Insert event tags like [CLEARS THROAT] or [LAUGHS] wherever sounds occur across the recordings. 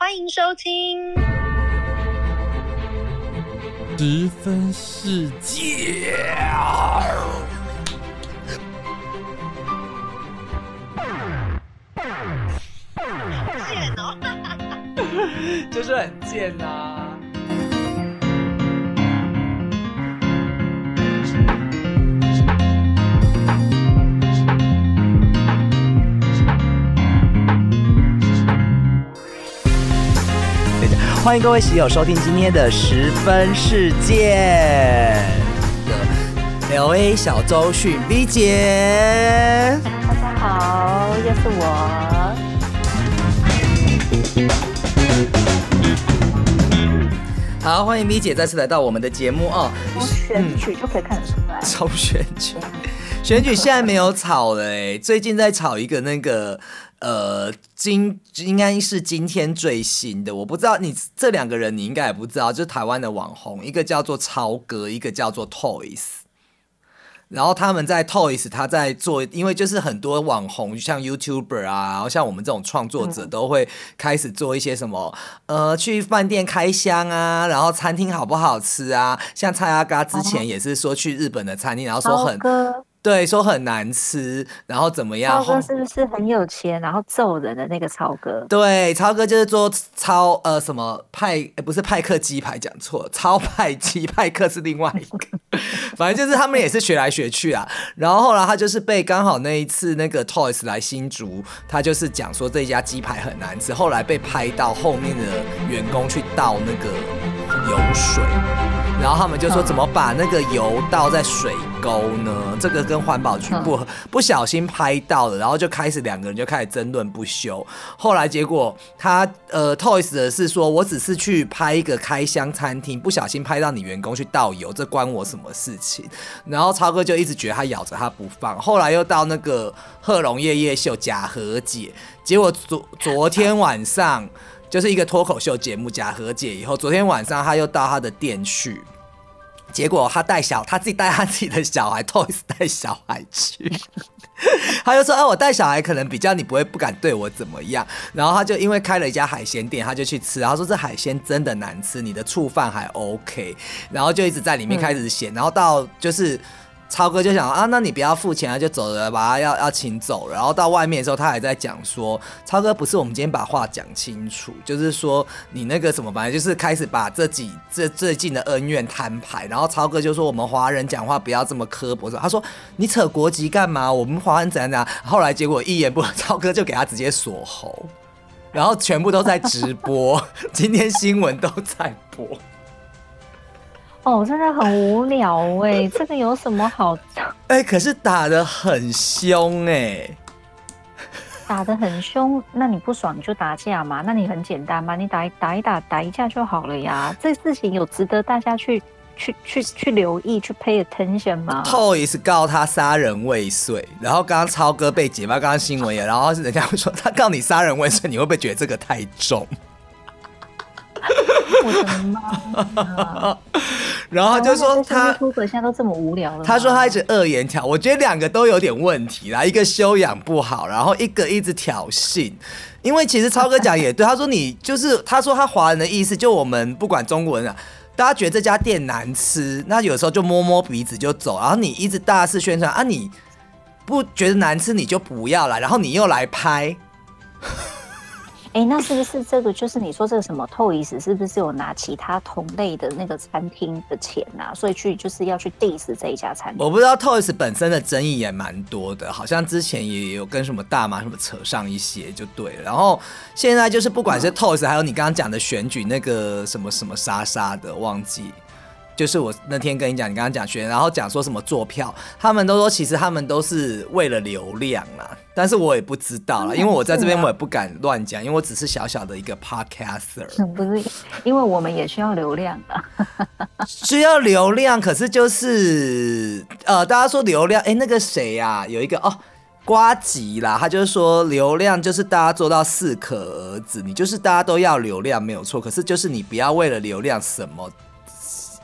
欢迎收听。十分世界。[LAUGHS] [LAUGHS] 就是很贱呐、欢迎各位喜友收听今天的十分事件的 L A 小周讯 V 姐。大家好，又是我。好，欢迎 V 姐再次来到我们的节目哦。从选举就可以看得出来，[LAUGHS] 抽选举，选举现在没有炒了哎，最近在炒一个那个呃，今应该是今天最新的，我不知道你这两个人你应该也不知道，就是台湾的网红，一个叫做超哥，一个叫做 Toys。然后他们在 Toys，他在做，因为就是很多网红，像 YouTuber 啊，然后像我们这种创作者，都会开始做一些什么，呃，去饭店开箱啊，然后餐厅好不好吃啊，像蔡阿嘎之前也是说去日本的餐厅，然后说很哥，对，说很难吃，然后怎么样？后超哥是不是很有钱，然后揍人的那个超哥？对，超哥就是做超呃什么派，呃不是派克鸡排，讲错了，超派鸡派克是另外一个，[LAUGHS] 反正就是他们也是学来学去啊。然后后来他就是被刚好那一次那个 Toys 来新竹，他就是讲说这家鸡排很难吃，后来被拍到后面的员工去倒那个油水。然后他们就说怎么把那个油倒在水沟呢？这个跟环保局不不小心拍到了，然后就开始两个人就开始争论不休。后来结果他呃 Toys 的是说，我只是去拍一个开箱餐厅，不小心拍到你员工去倒油，这关我什么事情？然后超哥就一直觉得他咬着他不放。后来又到那个贺龙夜夜秀假和解，结果昨昨天晚上。就是一个脱口秀节目假和解以后，昨天晚上他又到他的店去，结果他带小他自己带他自己的小孩，[LAUGHS] Toys 带小孩去，他就说：“哎、我带小孩可能比较你不会不敢对我怎么样。”然后他就因为开了一家海鲜店，他就去吃，然后说这海鲜真的难吃，你的醋饭还 OK，然后就一直在里面开始写，然后到就是。超哥就想啊，那你不要付钱啊，就走了，把他要要请走。然后到外面的时候，他还在讲说，超哥不是我们今天把话讲清楚，就是说你那个什么，反正就是开始把这几这最近的恩怨摊牌。然后超哥就说我们华人讲话不要这么刻薄，他说你扯国籍干嘛？我们华人怎样怎样。后来结果一言不合，超哥就给他直接锁喉，然后全部都在直播，今天新闻都在播。哦，真的很无聊哎，[LAUGHS] 这个有什么好哎、可是打的很凶哎、打的很凶？那你不爽你就打架嘛，那你很简单嘛，你打一打一打打一架就好了呀。这事情有值得大家去去去去留意去 pay attention 吗？Toys 告他杀人未遂，然后刚刚超哥被解吗？刚刚新闻也，然后是人家会说他告你杀人未遂，你会不会觉得这个太重？我的妈呀！然后就说他现在都这么无聊了吗，他说他一直恶言挑，我觉得两个都有点问题啦，一个修养不好，然后一个一直挑衅。因为其实超哥讲也对，他说你就是他说他华人的意思，就我们不管中国人啊，大家觉得这家店难吃，那有时候就摸摸鼻子就走，然后你一直大肆宣传啊，你不觉得难吃你就不要来，然后你又来拍，哎、那是不是这个就是你说这个什么 Toys 是不是有拿其他同类的那个餐厅的钱啊？所以去就是要去 diss 这一家餐厅。我不知道 Toys 本身的争议也蛮多的，好像之前也有跟什么大麻什么扯上一些就对了。然后现在就是不管是 Toys 还有你刚刚讲的选举那个什么什么莎莎的，忘记。就是我那天跟你讲，你刚刚讲选，然后讲说什么做票，他们都说其实他们都是为了流量啦，但是我也不知道啦，因为我在这边我也不敢乱讲，因为我只是小小的一个 podcaster。不是，因为我们也需要流量啊。[LAUGHS] 需要流量，可是就是呃，大家说流量，哎、那个谁呀、有一个哦。瓜吉啦，他就是说流量就是大家做到适可而止，你就是大家都要流量没有错，可是就是你不要为了流量什么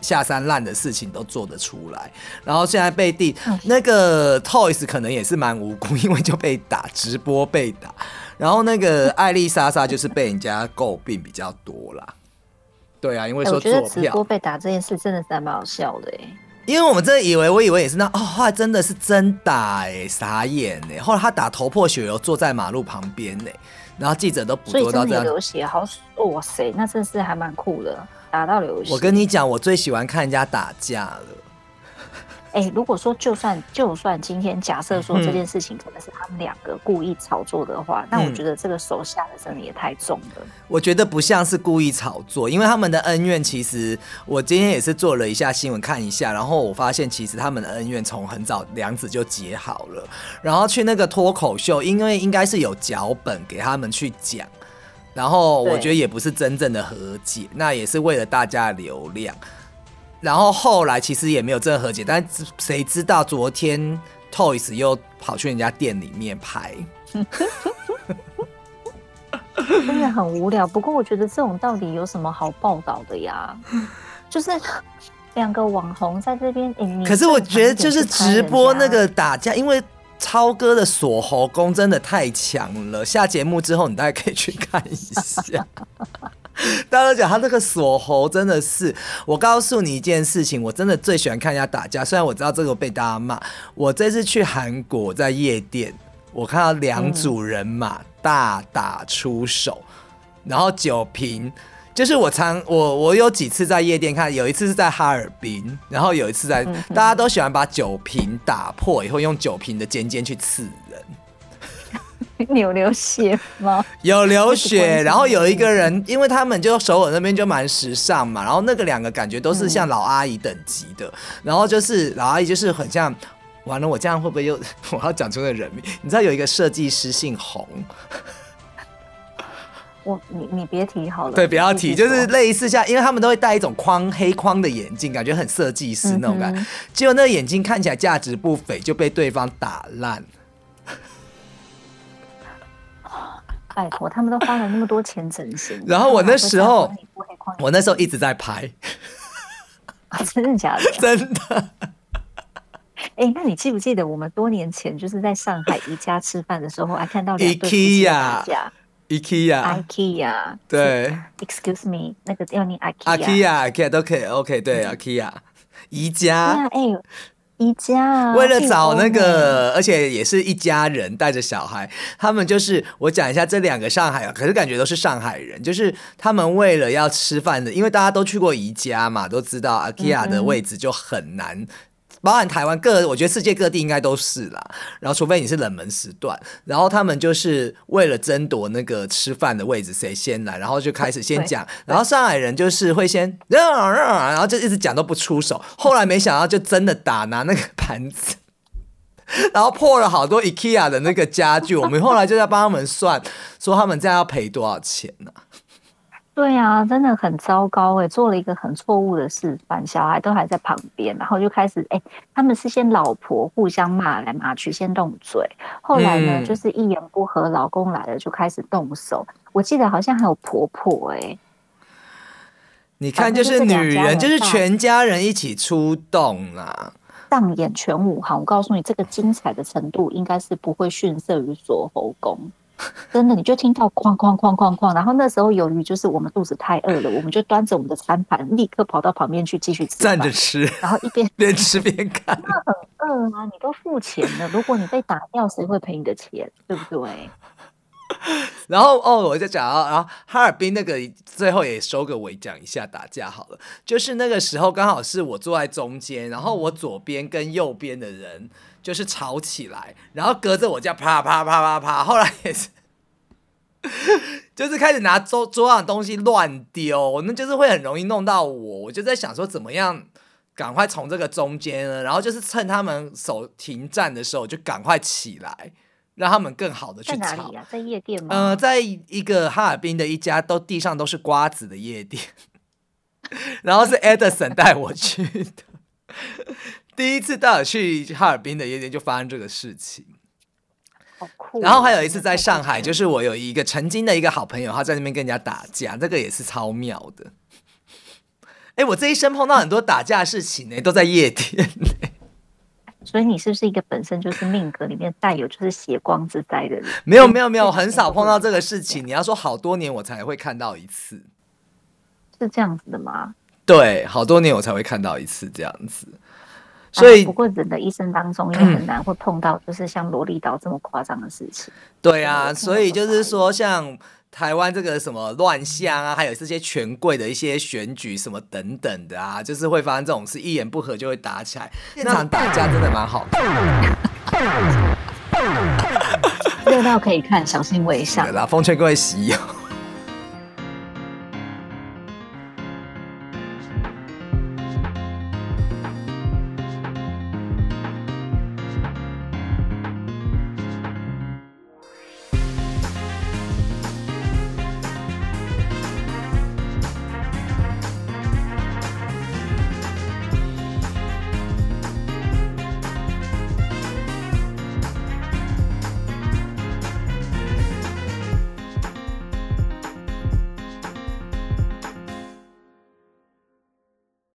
下三滥的事情都做得出来。然后现在被地那个 Toys 可能也是蛮无辜，因为就被打直播被打，然后那个艾丽莎莎就是被人家诟病比较多啦。对啊，因为说哎我觉得直播，被打这件事真的是还蛮好笑的哎。因为我们真的以为，我以为也是那哦，后来真的是真打哎、傻眼哎、后来他打头破血流，坐在马路旁边哎、然后记者都捕捉到这样。流血，好哇塞，那真是还蛮酷的，打到流血。我跟你讲，我最喜欢看人家打架了。哎、如果说就算就算今天假设说嗯这件事情可能是他们两个故意炒作的话，那我嗯觉得这个手下的真的也太重了。我觉得不像是故意炒作，因为他们的恩怨其实，我今天也是做了一下新闻看一下，然后我发现其实他们的恩怨从很早梁子就结好了，然后去那个脱口秀，因为应该是有脚本给他们去讲，然后我对觉得也不是真正的和解，那也是为了大家的流量。然后后来其实也没有真的和解，但是谁知道昨天 Toys 又跑去人家店里面拍，真的很无聊。不过我觉得这种到底有什么好报道的呀？就是两个网红在这边，哎、可是我觉得就是直播那个打架，因为超哥的锁喉功真的太强了。下节目之后，你大概可以去看一下。[LAUGHS] 大家都讲他那个锁喉真的是，我告诉你一件事情，我真的最喜欢看人家打架。虽然我知道这个被大家骂，我这次去韩国在夜店，我看到两组人马大打出手，然后酒瓶。就是我常我我有几次在夜店看，有一次是在哈尔滨，然后有一次在，大家都喜欢把酒瓶打破以后用酒瓶的尖尖去刺人。[LAUGHS] 你有流血吗？[LAUGHS] 有流血，[LAUGHS] 然后有一个人，因为他们就首尔那边就蛮时尚嘛，然后那个两个感觉都是像老阿姨等级的，然后就是老阿姨就是很像，完了我这样会不会又我要讲出那个人名？你知道有一个设计师姓洪，我你你别提好了，对，不要提，就是说类似像，因为他们都会戴一种框黑框的眼镜，感觉很设计师那种感觉，嗯结果那个眼镜看起来价值不菲，就被对方打烂。[LAUGHS] 拜托，他们都花了那么多钱整形，然后我那时候我那时候一直在拍，[LAUGHS] 啊真的假的？[LAUGHS] 真的。哎、那你记不记得我们多年前就是在上海宜家吃饭的时候，还看到两对夫妻在打架 IKEA，？IKEA，对。，Excuse me，那个要念 IKEA，IKEA，IKEA 都可以，OK，对，阿 k 亚，宜对家啊，哎、宜家啊，为了找那个，而且也是一家人带着小孩，他们就是我讲一下这两个上海，可是感觉都是上海人，就是他们为了要吃饭的，因为大家都去过宜家嘛，都知道 IKEA 的位置就很难。包含台湾各，我觉得世界各地应该都是啦。然后，除非你是冷门时段，然后他们就是为了争夺那个吃饭的位置，谁先来，然后就开始先对讲。然后上海人就是会先，[LAUGHS] 然后就一直讲都不出手。后来没想到就真的打拿那个盘子，[LAUGHS] 然后破了好多 IKEA 的那个家具。我们后来就在帮他们算，说他们这样要赔多少钱呢、对啊，真的很糟糕哎、做了一个很错误的示范，小孩都还在旁边，然后就开始哎、他们是先老婆互相骂来骂去，先动嘴，后来呢、嗯就是一言不合，老公来了就开始动手，我记得好像还有婆婆哎、你看，就是女人，就是全家人一起出动啦。上演全武行，我告诉你，这个精彩的程度应该是不会逊色于锁喉功。[LAUGHS] 真的，你就听到哐哐哐哐哐，然后那时候由于就是我们肚子太饿了，我们就端着我们的餐盘，立刻跑到旁边去继续吃站着，吃，然后一边 [LAUGHS] 边吃边看。[LAUGHS] 那很饿啊，你都付钱了，如果你被打掉，谁会赔你的钱？对不对？[LAUGHS] 然后哦，我就讲到，然后哈尔滨那个最后也收个尾讲一下打架好了，就是那个时候刚好是我坐在中间，然后我左边跟右边的人就是吵起来，然后隔着我家啪啪啪啪啪，后来也是。[LAUGHS] 就是开始拿桌桌上的东西乱丢，那就是会很容易弄到我。我就在想说，怎么样赶快从这个中间呢？然后就是趁他们手停战的时候，就赶快起来，让他们更好的去哪里。啊？在夜店吗？呃，在一个哈尔滨的一家都地上都是瓜子的夜店，[LAUGHS] 然后是 Edison 带我去的。第一次带我去哈尔滨的夜店就发生这个事情，好酷哦。然后还有一次在上海，就是我有一个曾经的一个好朋友，他在那边跟人家打架，这个也是超妙的。哎，我这一生碰到很多打架事情呢，都在夜店。所以你是不是一个本身就是命格里面带有就是血光之灾的人？[LAUGHS] 没有没有没有，很少碰到这个事情。你要说好多年我才会看到一次，是这样子的吗？对，好多年我才会看到一次这样子。所以啊不过人的一生当中也 [CLEARS THROAT] 很难会碰到就是像萝莉岛这么夸张的事情。对啊，所以就是说，像台湾这个什么乱象啊，还有这些权贵的一些选举什么等等的啊，就是会发生这种事，一言不合就会打起来。现场打架真的蛮好看 [LAUGHS] 热闹可以看，小心为上的。啦，奉劝各位喜友。